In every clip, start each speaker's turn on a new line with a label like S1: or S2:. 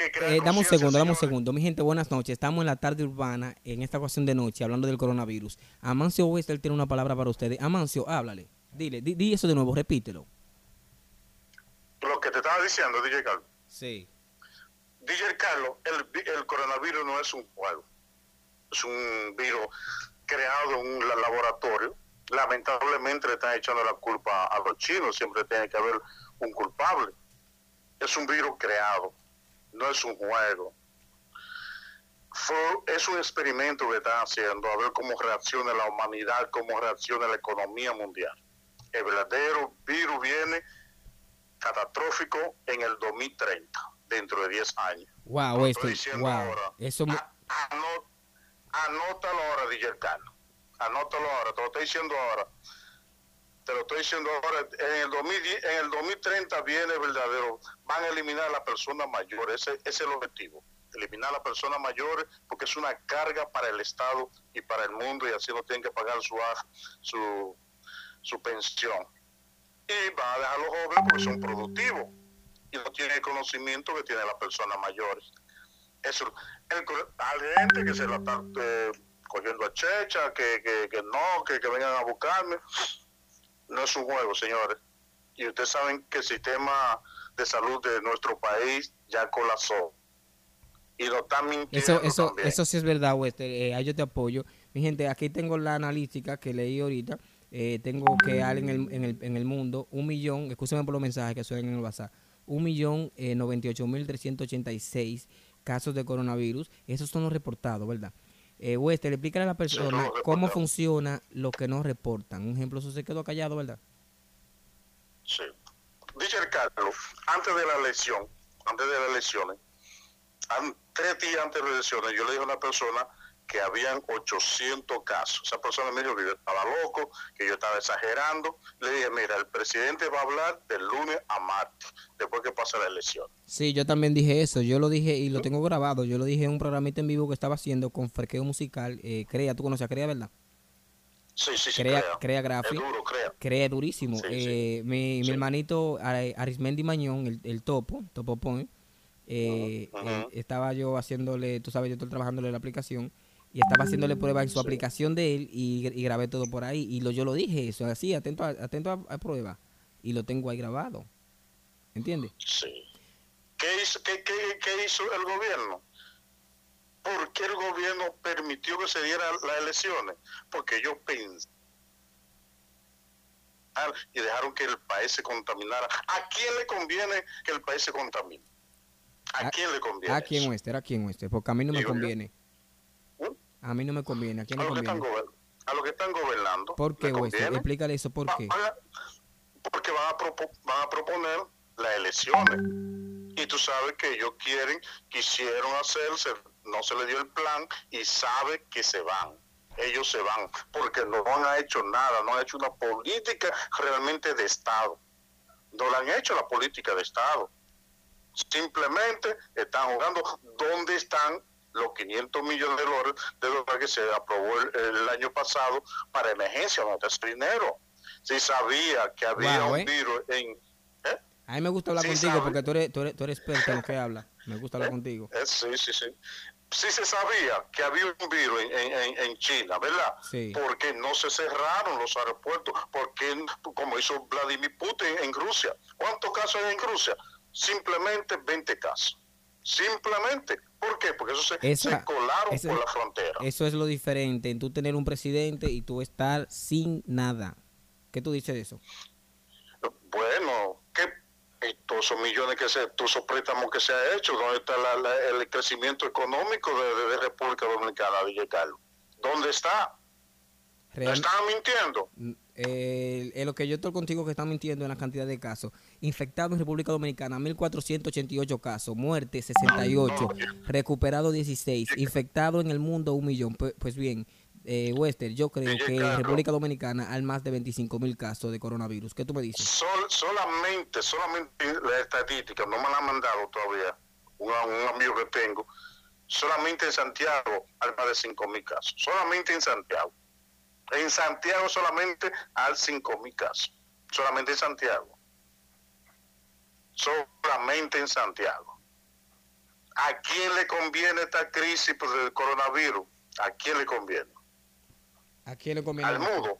S1: que crear
S2: Eh, dame un segundo, dame un segundo. Mi gente, buenas noches. Estamos en la tarde urbana, en esta ocasión de noche, hablando del coronavirus. Amancio Wester tiene una palabra para ustedes. Amancio, háblale. Dile, di, di eso de nuevo, repítelo.
S1: Lo que te estaba diciendo, DJ Carlos.
S2: Sí.
S1: DJ Carlos, el, el coronavirus no es un juego. Es un virus creado en un la- laboratorio. Lamentablemente le están echando la culpa a los chinos. Siempre tiene que haber un culpable. Es un virus creado. No es un juego. Fue- es un experimento que están haciendo a ver cómo reacciona la humanidad, cómo reacciona la economía mundial. El verdadero virus viene catastrófico en el 2030, dentro de 10 años.
S2: Wow, Wester,
S1: estoy diciendo
S2: wow.
S1: ahora.
S2: Eso
S1: A- anótalo ahora, DJ Carlos. Anótalo ahora, te lo estoy diciendo ahora. Te lo estoy diciendo ahora. En el, 2010 en el 2030 viene verdadero. Van a eliminar a las personas mayores. Ese, es el objetivo. Eliminar a las personas mayores porque es una carga para el Estado y para el mundo y así no tienen que pagar su, su, su pensión. Y van a dejar los jóvenes porque son productivos y no tienen el conocimiento que tienen las personas mayores. Eso, el, hay gente que se la está eh, cogiendo a checha, que, que, que no, que, que vengan a buscarme. No es un juego, señores. Y ustedes saben que el sistema de salud de nuestro país ya colapsó. Y lo están mintiendo
S2: Eso, eso,
S1: también.
S2: eso sí es verdad, Wester. Eh, ahí yo te apoyo. Mi gente, aquí tengo la analítica que leí ahorita. Eh, tengo que en el, en, el, en el mundo un millón, escúchame por los mensajes que suenan en el WhatsApp, un millón eh, noventa y ocho mil trescientos ochenta y seis casos de coronavirus. Esos son los reportados, ¿verdad? Eh, Wester, explícale a la persona
S1: los
S2: cómo funciona lo que no reportan. Un ejemplo, eso se quedó callado, ¿verdad?
S1: Sí. Dice el Carlos, antes de la elección, antes de las elecciones, tres días antes de las elecciones, yo le dije a una persona que habían 800 casos. Esa persona me dijo que yo estaba loco, que yo estaba exagerando. Le dije, mira, el presidente va a hablar del lunes a martes, después que pase la elección.
S2: Sí, yo también dije eso. Yo lo dije y lo tengo grabado. Yo lo dije en un programita en vivo que estaba haciendo con Frequeo Musical. Eh, Crea, tú conoces a Crea, ¿verdad?
S1: Sí, sí, sí,
S2: Crea,
S1: crea.
S2: crea
S1: duro, crea.
S2: Crea durísimo.
S1: Sí,
S2: Eh, Mi, mi hermanito Ar- Arismendi Mañón, el, el topo, Topo Point, eh, eh, estaba yo haciéndole, tú sabes, yo estoy trabajándole la aplicación y estaba haciéndole prueba en su
S1: Sí.
S2: aplicación de él y, y grabé todo por ahí. Y lo, yo lo dije, eso, así, atento a, atento a, a prueba. Y lo tengo ahí grabado. ¿Entiendes?
S1: Sí. ¿Qué hizo, qué, qué- qué hizo el gobierno? ¿Por qué el gobierno permitió que se dieran las elecciones? Porque ellos pensaron y dejaron que el país se contaminara. ¿A quién le conviene que el país se contamine? ¿A,
S2: ¿A-
S1: quién le conviene?
S2: ¿A quién? Wester? ¿A quién Wester? Porque a mí no me
S1: Digo
S2: conviene.
S1: ¿Mm?
S2: A mí no me conviene. ¿A quién
S1: A
S2: le
S1: los, que están
S2: conviene?
S1: gober- a los que están gobernando.
S2: ¿Por qué,
S1: ¿le
S2: Wester? Explícale eso, ¿por qué?
S1: Porque van a, propo- van a proponer las elecciones. Y tú sabes que ellos quieren, quisieron hacerse, no se les dio el plan y sabe que se van. Ellos se van porque no han hecho nada, no han hecho una política realmente de Estado. No la han hecho la política de Estado. Simplemente están jugando dónde están los 500 millones de dólares, de dólares que se aprobó el, el año pasado para emergencia, no ese dinero. Si sabía que había
S2: Wow,
S1: un
S2: ¿eh?
S1: virus en... ¿eh?
S2: A mí me gusta hablar
S1: Sí,
S2: contigo
S1: sabe.
S2: porque tú eres, tú, eres, tú eres experto en lo que habla. Me gusta hablar contigo.
S1: Eh, sí, sí, sí. Sí se sabía que había un virus en, en- en- en China, ¿verdad?
S2: Sí.
S1: Porque no se cerraron los aeropuertos, porque como hizo Vladimir Putin en Rusia. ¿Cuántos casos hay en Rusia? Simplemente 20 casos. Simplemente. ¿Por qué? Porque eso se,
S2: Esa-
S1: se colaron por la frontera.
S2: Eso es lo diferente en tú tener un presidente y tú estar sin nada. ¿Qué tú dices de eso?
S1: Bueno, ¿qué? Y todos esos millones que se, todos esos préstamos que se ha hecho, ¿dónde está la- la- el crecimiento económico de, República Dominicana, Villa Carlos? ¿Dónde está? ¿No
S2: Real-
S1: estaban mintiendo?
S2: Eh, en lo que yo estoy contigo que están mintiendo en la cantidad de casos. Infectados en República Dominicana, 1.488 casos. Muerte, 68. Recuperado, 16. Infectado en el mundo, un millón. Pues, pues bien, eh, Wester, yo creo que en. República Dominicana hay más de 25.000 casos de coronavirus. ¿Qué tú me dices?
S1: Sol- solamente, solamente la estadística, no me la han mandado todavía, un, un amigo que tengo, solamente en Santiago hay más de 5 mil casos, solamente en Santiago. En Santiago solamente hay 5 mil casos, solamente en Santiago. Solamente en Santiago. ¿A quién le conviene esta crisis pues, del coronavirus? ¿A quién le conviene?
S2: ¿A quién le conviene?
S1: Al mudo.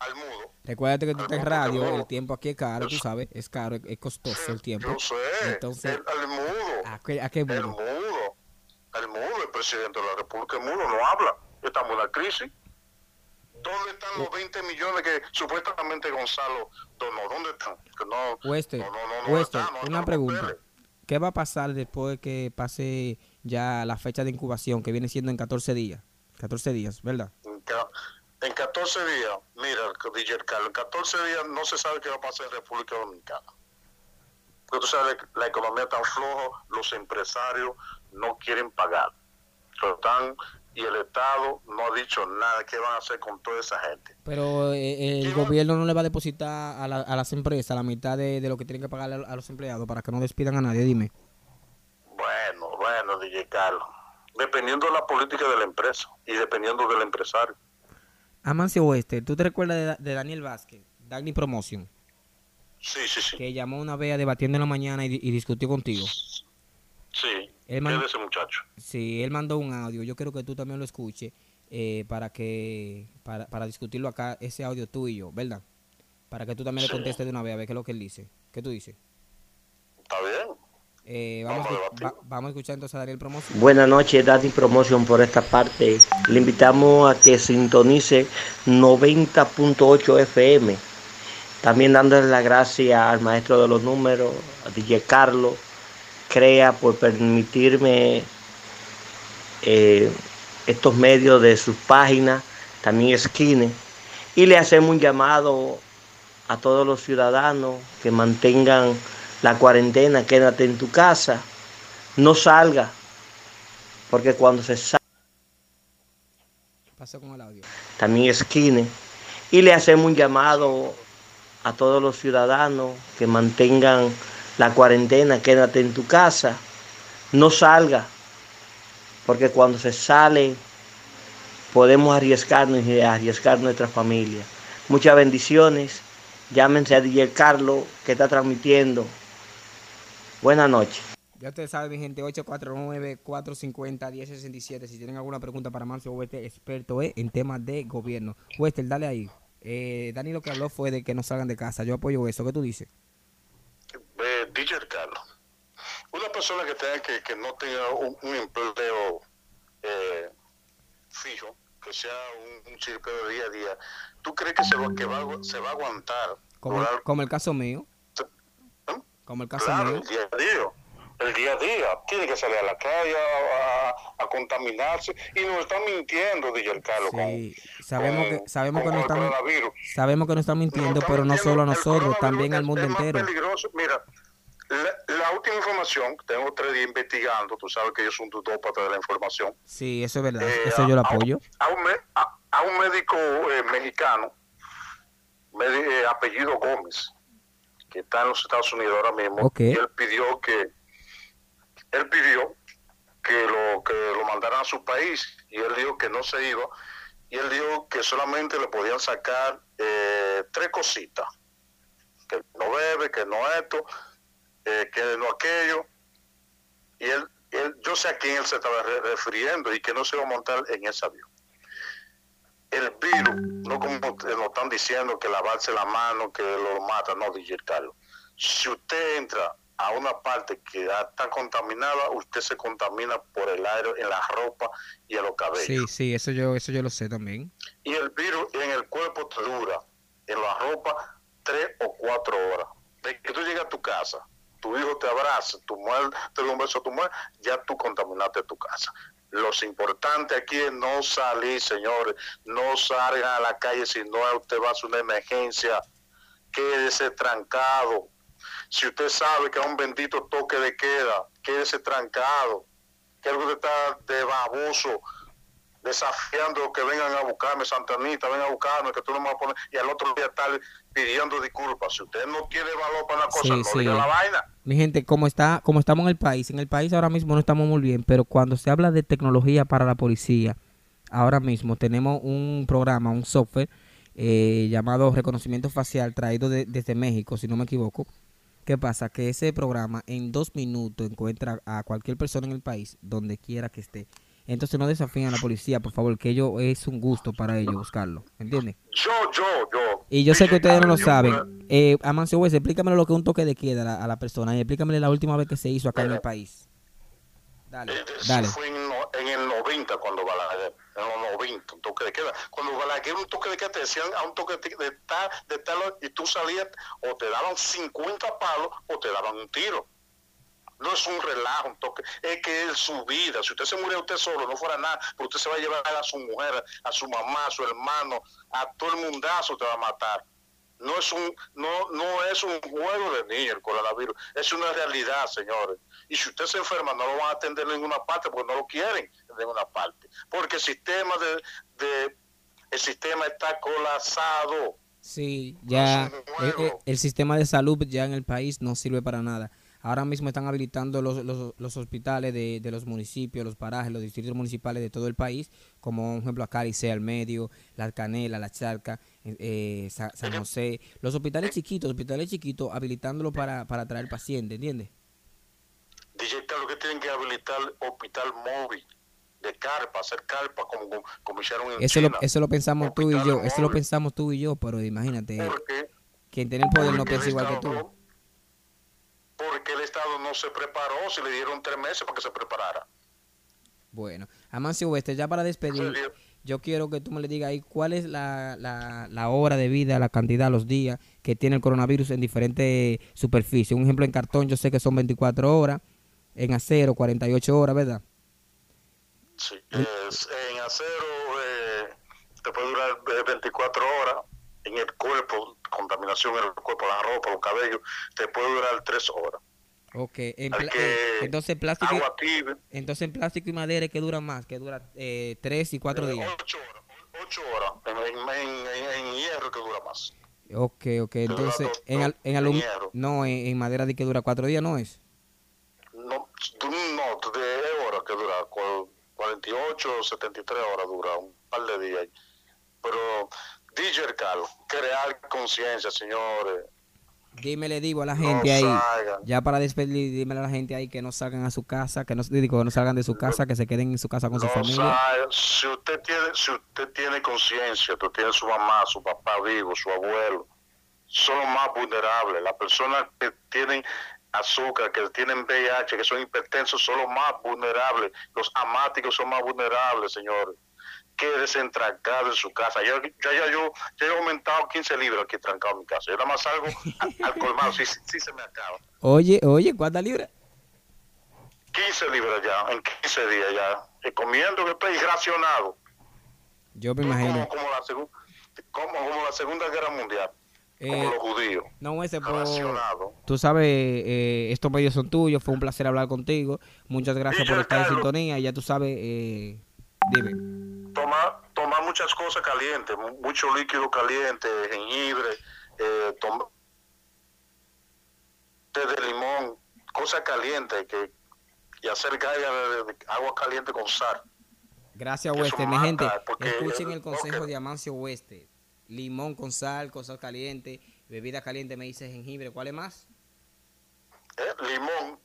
S1: Al mudo.
S2: Recuérdate que tú estás en
S1: mudo,
S2: radio,
S1: mudo.
S2: el tiempo aquí es caro, tú sabes, es caro, es costoso el tiempo.
S1: Yo sé.
S2: Entonces-
S1: el, al mudo.
S2: ¿A qué, a qué
S1: El
S2: mundo?
S1: mudo. El mudo, el presidente de la República, el mudo, no habla. Estamos en una crisis. ¿Dónde están los 20 millones que supuestamente Gonzalo donó? ¿Dónde están? No, no, no, están, están
S2: una pregunta. ¿Qué va a pasar después que pase ya la fecha de incubación, que viene siendo en 14 días? 14 días, ¿verdad?
S1: En 14 días, mira, DJ Carlos, en 14 días no se sabe qué va a pasar en República Dominicana. Porque tú sabes, la economía está floja, los empresarios no quieren pagar. Pero están- y el Estado no ha dicho nada qué van a hacer con toda esa gente.
S2: Pero eh, el
S1: ¿Qué va-
S2: gobierno no le va a depositar a, la- a las empresas la mitad de, de lo que tienen que pagar a, los empleados para que no despidan a nadie, dime.
S1: Bueno, bueno, DJ Carlos. Dependiendo de la política de la empresa y dependiendo del empresario.
S2: Amancio Oeste, ¿tú te recuerdas de, de Daniel Vázquez, Dagny Promotion,
S1: Sí, sí, sí.
S2: que llamó una vez a debatiendo en la mañana y discutió contigo?
S1: Sí.
S2: El
S1: ¿Qué
S2: man-
S1: de ese muchacho?
S2: Sí, él mandó un audio, yo quiero que tú también lo escuches eh, para que para, para discutirlo acá, ese audio tú y yo, ¿verdad? Para que tú también
S1: Sí.
S2: le contestes de una vez a ver qué es lo que él dice. ¿Qué tú dices?
S1: ¿Está bien?
S2: Eh, vamos,
S1: Vamos a
S2: va- vamos a escuchar entonces a Daniel Promotion.
S3: Buenas noches, Daddy Promotion por esta parte. Le invitamos a que sintonice 90.8 FM. También dándole las gracias al maestro de los números, a DJ Carlos, Crea, por permitirme eh, estos medios de sus páginas, también Esquine. Y le hacemos un llamado a todos los ciudadanos que mantengan la cuarentena, quédate en tu casa, no salga, porque cuando se sale
S2: con el audio.
S3: también esquine. Y le hacemos un llamado a todos los ciudadanos que mantengan la cuarentena, quédate en tu casa, no salga, porque cuando se sale podemos arriesgarnos y arriesgar nuestra familia. Muchas bendiciones. Llámense a DJ Carlos que está transmitiendo. Buenas noches.
S2: Ya ustedes saben, mi gente, 849-450-1067. Si tienen alguna pregunta para Mancio Oeste, experto eh, en temas de gobierno. Wester, dale ahí. Eh, Dani lo que habló fue de que no salgan de casa. Yo apoyo eso. ¿Qué tú dices?
S1: DJ Carlos, una persona que tenga que, que no tenga un, un empleo eh, fijo, que sea un, un de día a día, ¿tú crees que se va, que va, a- se va a aguantar?
S2: Como,
S1: durar-
S2: como el caso mío.
S1: ¿Eh?
S2: Como el caso
S1: Claro,
S2: mío.
S1: el día a día. El día a día. Tiene que salir a la calle a, contaminarse. Y nos están mintiendo, DJ Carlos.
S2: Sí, sabemos que,
S1: con-
S2: sabemos que no
S1: el
S2: están, sabemos que no están
S1: Nos
S2: mintiendo,
S1: están
S2: pero no solo a
S1: El
S2: nosotros, también al mundo
S1: es más
S2: entero.
S1: peligroso. Mira, la, la última información, tengo tres días investigando, tú sabes que yo soy un tutópata de la información.
S2: Sí, eso es verdad.
S1: Eh,
S2: Eso yo lo
S1: a- a-
S2: apoyo.
S1: A, un, me- a- a un médico eh, mexicano, eh, apellido Gómez, que está en los Estados Unidos ahora mismo, y él pidió que él pidió que lo que lo mandaran a su país y él dijo que no se iba y él dijo que solamente le podían sacar eh, tres cositas que no bebe que no esto eh, que no aquello y él, él yo sé a quién él se estaba re- refiriendo y que no se iba a montar en ese avión el virus no como nos están diciendo que lavarse la mano que lo mata no DJ Carlos si usted entra a una parte que ya está contaminada, usted se contamina por el aire en la ropa y en los cabellos.
S2: Sí, sí, eso yo, eso yo lo sé también.
S1: Y el virus en el cuerpo te dura, en la ropa, tres o cuatro horas. De que tú llegas a tu casa, tu hijo te abraza, tu mujer te da un beso a tu mujer, ya tú contaminaste tu casa. Lo importante aquí es no salir, señores. No salgan a la calle si no usted va a hacer una emergencia. Quédese trancado. Si usted sabe que hay un bendito toque de queda, quédese trancado. Que algo está de baboso, desafiando que vengan a buscarme, Santanita, vengan a buscarme, que tú no me vas a poner, y al otro día estar pidiendo disculpas. Si usted no tiene valor para una cosa,
S2: Sí,
S1: no
S2: sí.
S1: diga la vaina.
S2: Mi gente, como está, como estamos en el país, en el país ahora mismo no estamos muy bien, pero cuando se habla de tecnología para la policía, ahora mismo tenemos un programa, un software eh, llamado reconocimiento facial traído de- desde México, si no me equivoco, ¿Qué pasa? Que ese programa en dos minutos encuentra a cualquier persona en el país, donde quiera que esté. Entonces no desafíen a la policía, por favor, que ello es un gusto para ellos buscarlo. ¿Entiendes?
S1: Yo, yo, yo.
S2: Y yo sé que ustedes no lo saben. Eh, Amancio West, explícamelo lo que es un toque de queda a la, a la persona y explícamele la última vez que se hizo acá en el país. Dale,
S1: Eh,
S2: dale.
S1: fue en el 90 cuando Balaguer, en los 90, un toque de queda. Cuando Balaguer un toque de queda te decían a un toque de, de tal, de tal, y tú salías o te daban 50 palos o te daban un tiro. No es un relajo, un toque, es que es su vida. Si usted se muriera usted solo, no fuera nada, pero usted se va a llevar a su mujer, a su mamá, a su hermano, a todo el mundazo te va a matar. No es un no no es un juego de niños el coronavirus, es una realidad, señores. Y si usted se enferma, no lo van a atender en ninguna parte porque no lo quieren en ninguna parte. Porque el sistema de, de el sistema está colapsado.
S2: Sí, ya eh, eh, el sistema de salud ya en el país no sirve para nada. Ahora mismo están habilitando los, los, los hospitales de, de los municipios, los parajes, los distritos municipales de todo el país, como por ejemplo acá Licea al medio, La Canela, La Charca, eh, eh, Sa- San José, los hospitales chiquitos, hospitales chiquitos, habilitándolo para, para traer pacientes, ¿entiendes?
S1: DJ Carlos que tienen que habilitar hospital móvil de carpa, hacer carpa como, como hicieron en
S2: Eso lo,
S1: China.
S2: eso lo pensamos tú y yo,
S1: Hospitales
S2: eso lo pensamos tú y yo, pero imagínate, quien tiene el poder no piensa
S1: el
S2: igual que tú.
S1: Porque el Estado no se preparó, si le dieron tres meses para que se preparara.
S2: Bueno, Amancio Oeste, ya para despedir, yo quiero que tú me le digas ahí cuál es la, la, la hora de vida, la cantidad, los días que tiene el coronavirus en diferentes superficies. Un ejemplo, en cartón yo sé que son 24 horas, en acero 48 horas, ¿verdad?
S1: Sí. Es- en acero eh, te puede durar eh, 24 horas. En el cuerpo, contaminación en el cuerpo, la ropa, los cabellos, te puede durar 3 horas.
S2: Ok, en
S1: que-
S2: eh, entonces plástico,
S1: Agua tibia.
S2: entonces en plástico y madera que dura más, que dura eh, 3 y 4 días.
S1: 8 horas. 8 horas. En, en, en- en- hierro que dura más.
S2: Ok, ok, entonces
S1: dos-
S2: en, al- en alum- no, en, madera de que dura 4 días, ¿no es?
S1: No, no de horas que dura. cu- 48 73 horas dura. Un par de días. Pero, DJ Carlos, crear conciencia, señores.
S2: Dime, le digo a la
S1: No
S2: gente ahí,
S1: salgan.
S2: ya para despedir, dímele a la gente ahí que no salgan a su casa, que no, digo, que no salgan de su casa, que se queden en su casa con su
S1: No
S2: familia.
S1: sabe, si usted tiene, si usted tiene conciencia, tú tienes su mamá, su papá vivo, su abuelo, son los más vulnerables. Las personas que tienen azúcar, que tienen VIH, que son hipertensos, son los más vulnerables. Los amáticos son más vulnerables, señores. Quédese trancado en su casa. Yo, yo, ya yo, yo he aumentado 15 libras aquí trancado en mi casa. Yo nada más salgo a- al colmado, si sí, se me acaba.
S2: Oye, oye, ¿cuántas libras?
S1: 15 libras ya, en 15 días ya. Y comiendo que estoy racionado.
S2: Yo me
S1: como,
S2: imagino.
S1: como la, como, como la Segunda Guerra Mundial, como
S2: Eh,
S1: los judíos,
S2: no, ese por... Tú sabes, eh, estos medios son tuyos, fue un placer hablar contigo. Muchas gracias por estar en sintonía. Y ya tú sabes, eh, dime.
S1: Tomar, tomar muchas cosas calientes, mu- mucho líquido caliente, jengibre, eh, tom- té de limón, cosas calientes que, y hacer galla de, de agua caliente con sal.
S2: Gracias, Oeste. Mi gente, escuchen el consejo de Amancio Oeste. Limón con sal, cosas calientes, bebida caliente, me dice jengibre. ¿Cuál es más?
S1: Eh, limón,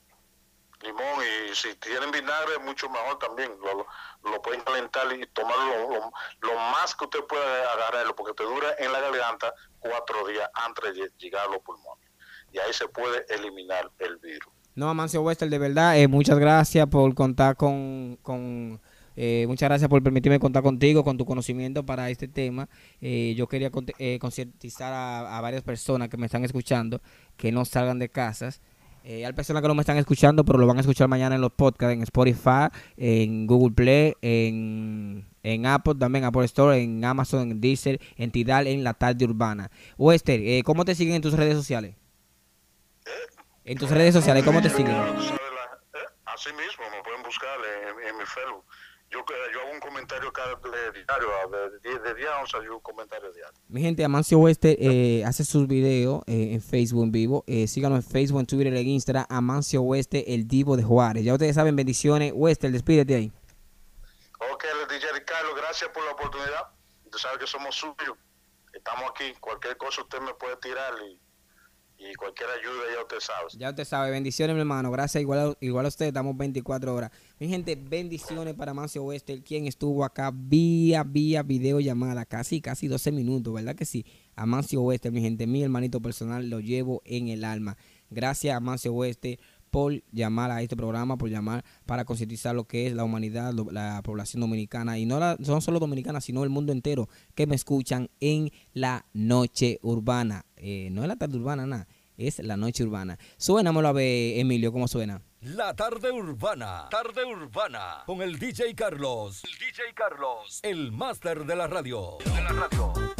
S1: limón y si tienen vinagre mucho mejor también, lo, lo- pueden calentar y tomarlo lo, más que usted pueda agarrarlo porque te dura en la garganta cuatro días antes de llegar a los pulmones y ahí se puede eliminar el virus.
S2: No, Amancio Wester, de verdad, eh, muchas gracias por contar con, con eh, muchas gracias por permitirme contar contigo, con tu conocimiento para este tema. Eh, yo quería eh, concientizar a varias personas que me están escuchando que no salgan de casas. Eh, hay personas que no me están escuchando, pero lo van a escuchar mañana en los podcasts, en Spotify, en Google Play, en, en Apple, también Apple Store, en Amazon, en Deezer, en Tidal, en La Tarde Urbana. Wester, eh, ¿cómo te siguen en tus redes sociales? En tus redes sociales, ¿cómo te siguen?
S1: Eh, así mismo me pueden buscar en, en mi Facebook. Yo, que- yo hago un comentario cada de diario, de 10 de día a 11 hay un comentario diario.
S2: Mi gente, Amancio Oeste eh, hace sus videos eh, en Facebook en vivo. Eh, síganos en Facebook, en Twitter, en Instagram. Amancio Oeste, el divo de Juárez. Ya ustedes saben, bendiciones. Oeste, despídete ahí.
S1: Ok, DJ Carlos, gracias por la oportunidad. Tú sabes que somos suyos. Estamos aquí. Cualquier cosa usted me puede tirar y y cualquier ayuda ya usted sabe.
S2: Ya usted sabe, bendiciones mi hermano, gracias igual a, igual a usted, estamos 24 horas. Mi gente, bendiciones para Mancio Oeste, quien estuvo acá vía, vía videollamada, casi, casi 12 minutos, ¿verdad que sí? Amancio Oeste, mi gente, mi hermanito personal, lo llevo en el alma. Gracias a Amancio Oeste por llamar a este programa, por llamar para concientizar lo que es la humanidad, la población dominicana, y no, la, solo dominicana, sino el mundo entero, que me escuchan en la noche urbana. Eh, no es la tarde urbana, nada, es la noche urbana. Suena, a ver, Emilio, ¿cómo suena?
S4: La tarde urbana, tarde urbana, con el DJ Carlos, el DJ Carlos, el máster de la radio. De la radio.